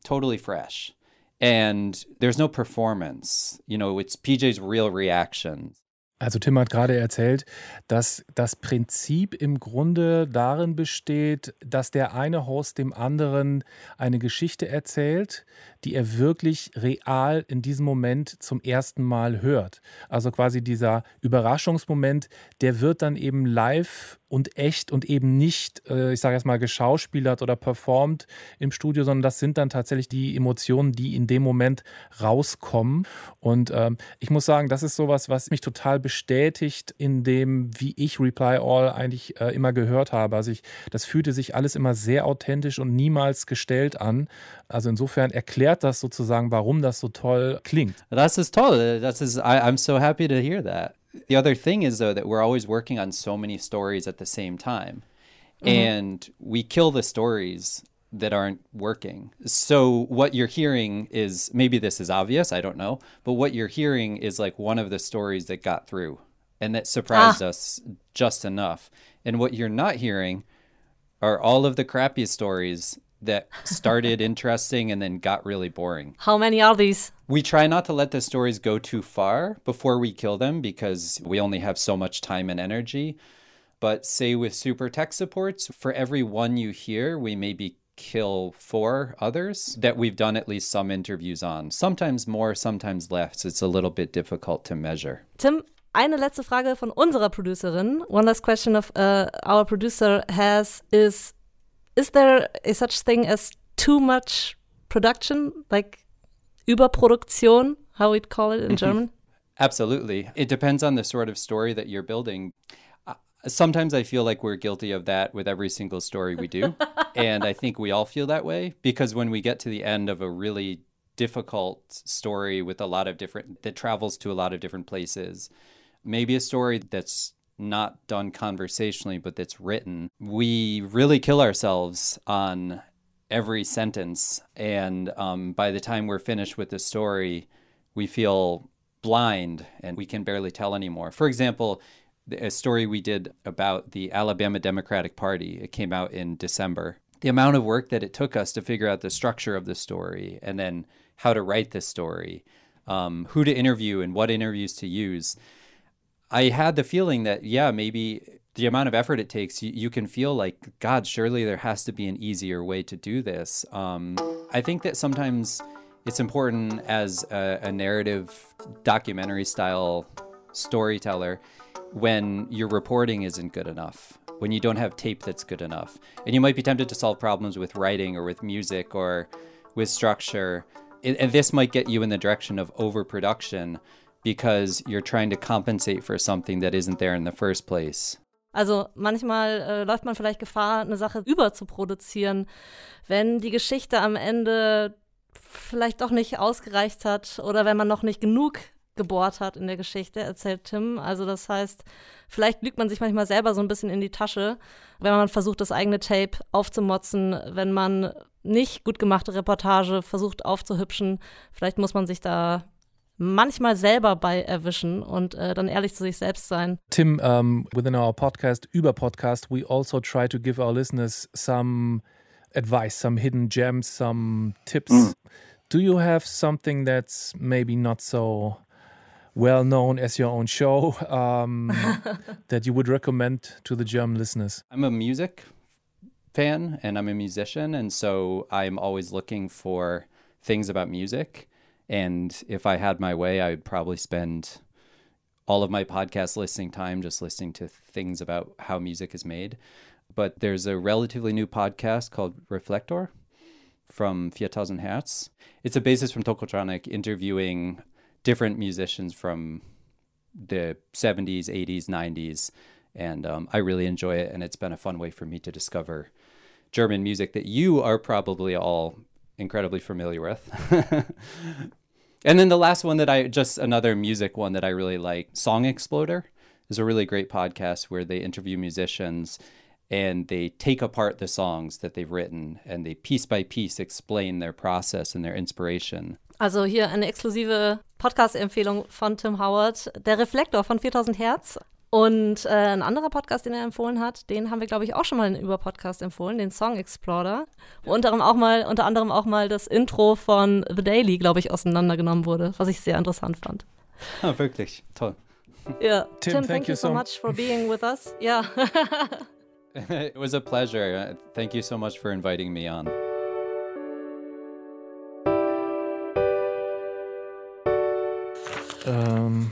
totally fresh. And there's no performance. You know, it's PJ's real reaction. Also Tim hat gerade erzählt, dass das Prinzip im Grunde darin besteht, dass der eine Host dem anderen eine Geschichte erzählt, die er wirklich real in diesem Moment zum ersten Mal hört. Also quasi dieser Überraschungsmoment, der wird dann eben live und echt und eben nicht, äh, ich sage jetzt mal, geschauspielert oder performt im Studio, sondern das sind dann tatsächlich die Emotionen, die in dem Moment rauskommen. Und ähm, ich muss sagen, das ist sowas, was mich total bestätigt in dem, wie ich Reply All eigentlich äh, immer gehört habe. Also ich, das fühlte sich alles immer sehr authentisch und niemals gestellt an. Also insofern erklärt das sozusagen, warum das so toll klingt. Das ist toll. Das ist, I, I'm so happy to hear that. The other thing is though that we're always working on so many stories at the same time. Mm-hmm. And we kill the stories that aren't working. So what you're hearing is maybe this is obvious, I don't know, but what you're hearing is like one of the stories that got through and that surprised ah. us just enough. And what you're not hearing are all of the crappy stories that started interesting and then got really boring. How many are these? We try not to let the stories go too far before we kill them because we only have so much time and energy. But say with super tech supports, for every one you hear, we maybe kill four others that we've done at least some interviews on. Sometimes more, sometimes less. It's a little bit difficult to measure. Tim, eine letzte Frage von unserer Producerin. One last question of uh, our producer has is is there a such thing as too much production, like Überproduktion, how we'd call it in mm-hmm. German? Absolutely. It depends on the sort of story that you're building. Uh, sometimes I feel like we're guilty of that with every single story we do. (laughs) and I think we all feel that way because when we get to the end of a really difficult story with a lot of different, that travels to a lot of different places, maybe a story that's not done conversationally, but that's written, we really kill ourselves on every sentence. And um, by the time we're finished with the story, we feel blind and we can barely tell anymore. For example, a story we did about the Alabama Democratic Party, it came out in December. The amount of work that it took us to figure out the structure of the story and then how to write the story, um, who to interview and what interviews to use I had the feeling that, yeah, maybe the amount of effort it takes, you, you, can feel like, God, surely there has to be an easier way to do this. Um, I think that sometimes it's important as a, a narrative documentary style storyteller when your reporting isn't good enough, when you don't have tape that's good enough. And you might be tempted to solve problems with writing or with music or with structure. And this might get you in the direction of overproduction because you're trying to compensate for something that isn't there in the first place. Also manchmal äh, läuft man vielleicht Gefahr, eine Sache überzuproduzieren, wenn die Geschichte am Ende vielleicht doch nicht ausgereicht hat oder wenn man noch nicht genug gebohrt hat in der Geschichte, erzählt Tim. Also das heißt, vielleicht lügt man sich manchmal selber so ein bisschen in die Tasche, wenn man versucht, das eigene Tape aufzumotzen, wenn man nicht gut gemachte Reportage versucht aufzuhübschen. Vielleicht muss man sich da manchmal selber bei erwischen und äh, dann ehrlich zu sich selbst sein. Tim, um, within our podcast, über Podcast, we also try to give our listeners some advice, some hidden gems, some tips. Mm. Do you have something that's maybe not so well known as your own show um, (laughs) that you would recommend to the German listeners? I'm a music fan and I'm a musician. And so I'm always looking for things about music. And if I had my way, I would probably spend all of my podcast listening time just listening to things about how music is made. But there's a relatively new podcast called Reflector from 4000 Hertz. It's a basis from Tokotronic interviewing different musicians from the 70s, 80s, 90s. And um, I really enjoy it. And it's been a fun way for me to discover German music that you are probably all incredibly familiar with. (laughs) and then the last one that I just another music one that I really like, Song Exploder, is a really great podcast where they interview musicians and they take apart the songs that they've written and they piece by piece explain their process and their inspiration. Also hier eine exklusive Podcast-Empfehlung von Tim Howard, der Reflektor von 4000 Hertz. Und äh, ein anderer Podcast, den er empfohlen hat, den haben wir, glaube ich, auch schon mal über Podcast empfohlen, den Song Explorer. Wo unter anderem auch mal, unter anderem auch mal das Intro von The Daily, glaube ich, auseinandergenommen wurde, was ich sehr interessant fand. (laughs) Ah, wirklich, toll. (laughs) Ja, Tim, Tim thank, thank, you so much for being with us. (laughs) Ja. it was a pleasure. Thank you so much for inviting me on. Ähm,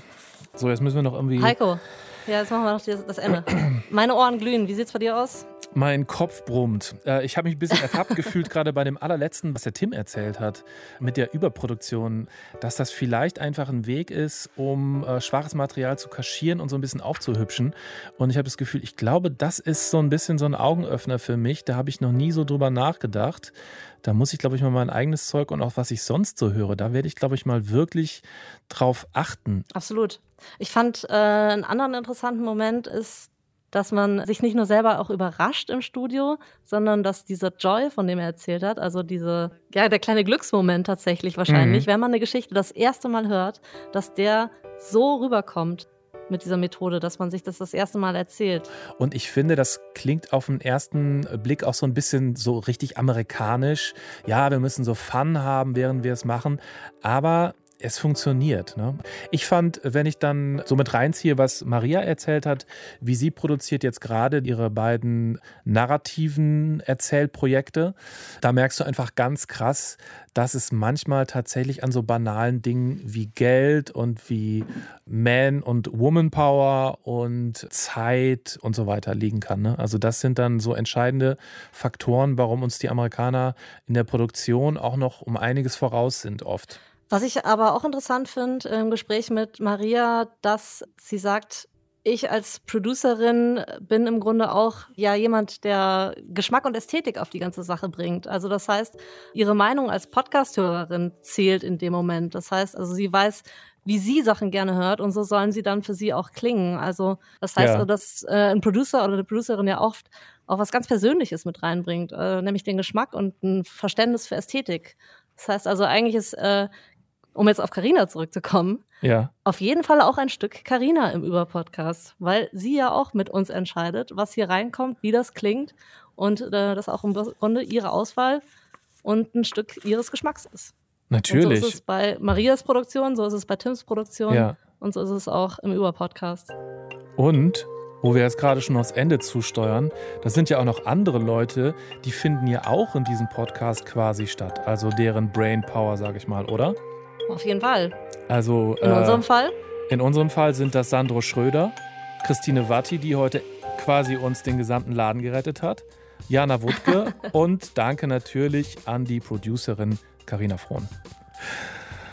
so, jetzt müssen wir noch irgendwie. Heiko, ja, jetzt machen wir noch das Ende. Meine Ohren glühen. Wie sieht's bei dir aus? Mein Kopf brummt. Äh, ich habe mich ein bisschen ertappt gefühlt, gerade bei dem allerletzten, was der Tim erzählt hat, mit der Überproduktion, dass das vielleicht einfach ein Weg ist, um äh, schwaches Material zu kaschieren und so ein bisschen aufzuhübschen. Und ich habe das Gefühl, ich glaube, das ist so ein bisschen so ein Augenöffner für mich. Da habe ich noch nie so drüber nachgedacht. Da muss ich, glaube ich, mal mein eigenes Zeug und auch was ich sonst so höre, da werde ich, glaube ich, mal wirklich drauf achten. Absolut. Ich fand äh, einen anderen interessanten Moment ist, dass man sich nicht nur selber auch überrascht im Studio, sondern dass dieser Joy, von dem er erzählt hat, also diese, ja, der kleine Glücksmoment tatsächlich wahrscheinlich, mhm. wenn man eine Geschichte das erste Mal hört, dass der so rüberkommt mit dieser Methode, dass man sich das das erste Mal erzählt. Und ich finde, das klingt auf den ersten Blick auch so ein bisschen so richtig amerikanisch. Ja, wir müssen so Fun haben, während wir es machen. Aber es funktioniert. Ne? Ich fand, wenn ich dann so mit reinziehe, was Maria erzählt hat, wie sie produziert jetzt gerade ihre beiden narrativen Erzählprojekte, da merkst du einfach ganz krass, dass es manchmal tatsächlich an so banalen Dingen wie Geld und wie Man- und Woman-Power und Zeit und so weiter liegen kann. Ne? Also das sind dann so entscheidende Faktoren, warum uns die Amerikaner in der Produktion auch noch um einiges voraus sind oft. Was ich aber auch interessant finde im Gespräch mit Maria, dass sie sagt, ich als Producerin bin im Grunde auch ja jemand, der Geschmack und Ästhetik auf die ganze Sache bringt. Also das heißt, ihre Meinung als Podcasthörerin zählt in dem Moment. Das heißt, also sie weiß, wie sie Sachen gerne hört und so sollen sie dann für sie auch klingen. Also das heißt, ja. dass äh, ein Producer oder eine Producerin ja oft auch was ganz Persönliches mit reinbringt, äh, nämlich den Geschmack und ein Verständnis für Ästhetik. Das heißt also, eigentlich ist äh, um jetzt auf Karina zurückzukommen, ja. auf jeden Fall auch ein Stück Karina im Überpodcast, weil sie ja auch mit uns entscheidet, was hier reinkommt, wie das klingt und äh, das auch im Grunde ihre Auswahl und ein Stück ihres Geschmacks ist. Natürlich. Und so ist es bei Marias Produktion, so ist es bei Tims Produktion ja. und so ist es auch im Überpodcast. Und wo wir jetzt gerade schon aufs Ende zusteuern, das sind ja auch noch andere Leute, die finden ja auch in diesem Podcast quasi statt. Also deren Brain Power, sage ich mal, oder? Auf jeden Fall. Also in äh, unserem Fall? In unserem Fall sind das Sandro Schröder, Christine Watti, die heute quasi uns den gesamten Laden gerettet hat, Jana Wutke (laughs) und danke natürlich an die Producerin Karina Frohn.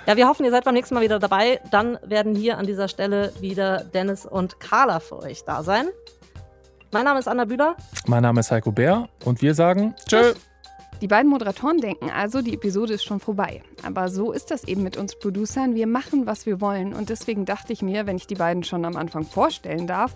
Ja, wir hoffen, ihr seid beim nächsten Mal wieder dabei. Dann werden hier an dieser Stelle wieder Dennis und Carla für euch da sein. Mein Name ist Anna Bühler. Mein Name ist Heiko Bär und wir sagen Tschö. Die beiden Moderatoren denken also, die Episode ist schon vorbei. Aber so ist das eben mit uns Producern. Wir machen, was wir wollen. Und deswegen dachte ich mir, wenn ich die beiden schon am Anfang vorstellen darf,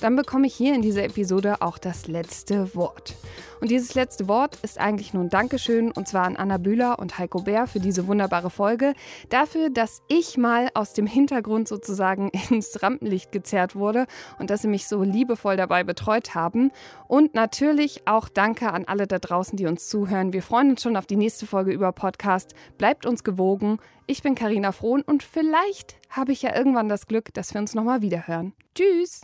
dann bekomme ich hier in dieser Episode auch das letzte Wort. Und dieses letzte Wort ist eigentlich nur ein Dankeschön und zwar an Anna Bühler und Heiko Bär für diese wunderbare Folge. Dafür, dass ich mal aus dem Hintergrund sozusagen (laughs) ins Rampenlicht gezerrt wurde und dass sie mich so liebevoll dabei betreut haben. Und natürlich auch Danke an alle da draußen, die uns zuhören. Wir freuen uns schon auf die nächste Folge über Podcast. Bleibt uns gewogen. Ich bin Karina Frohn und vielleicht habe ich ja irgendwann das Glück, dass wir uns nochmal wiederhören. Tschüss!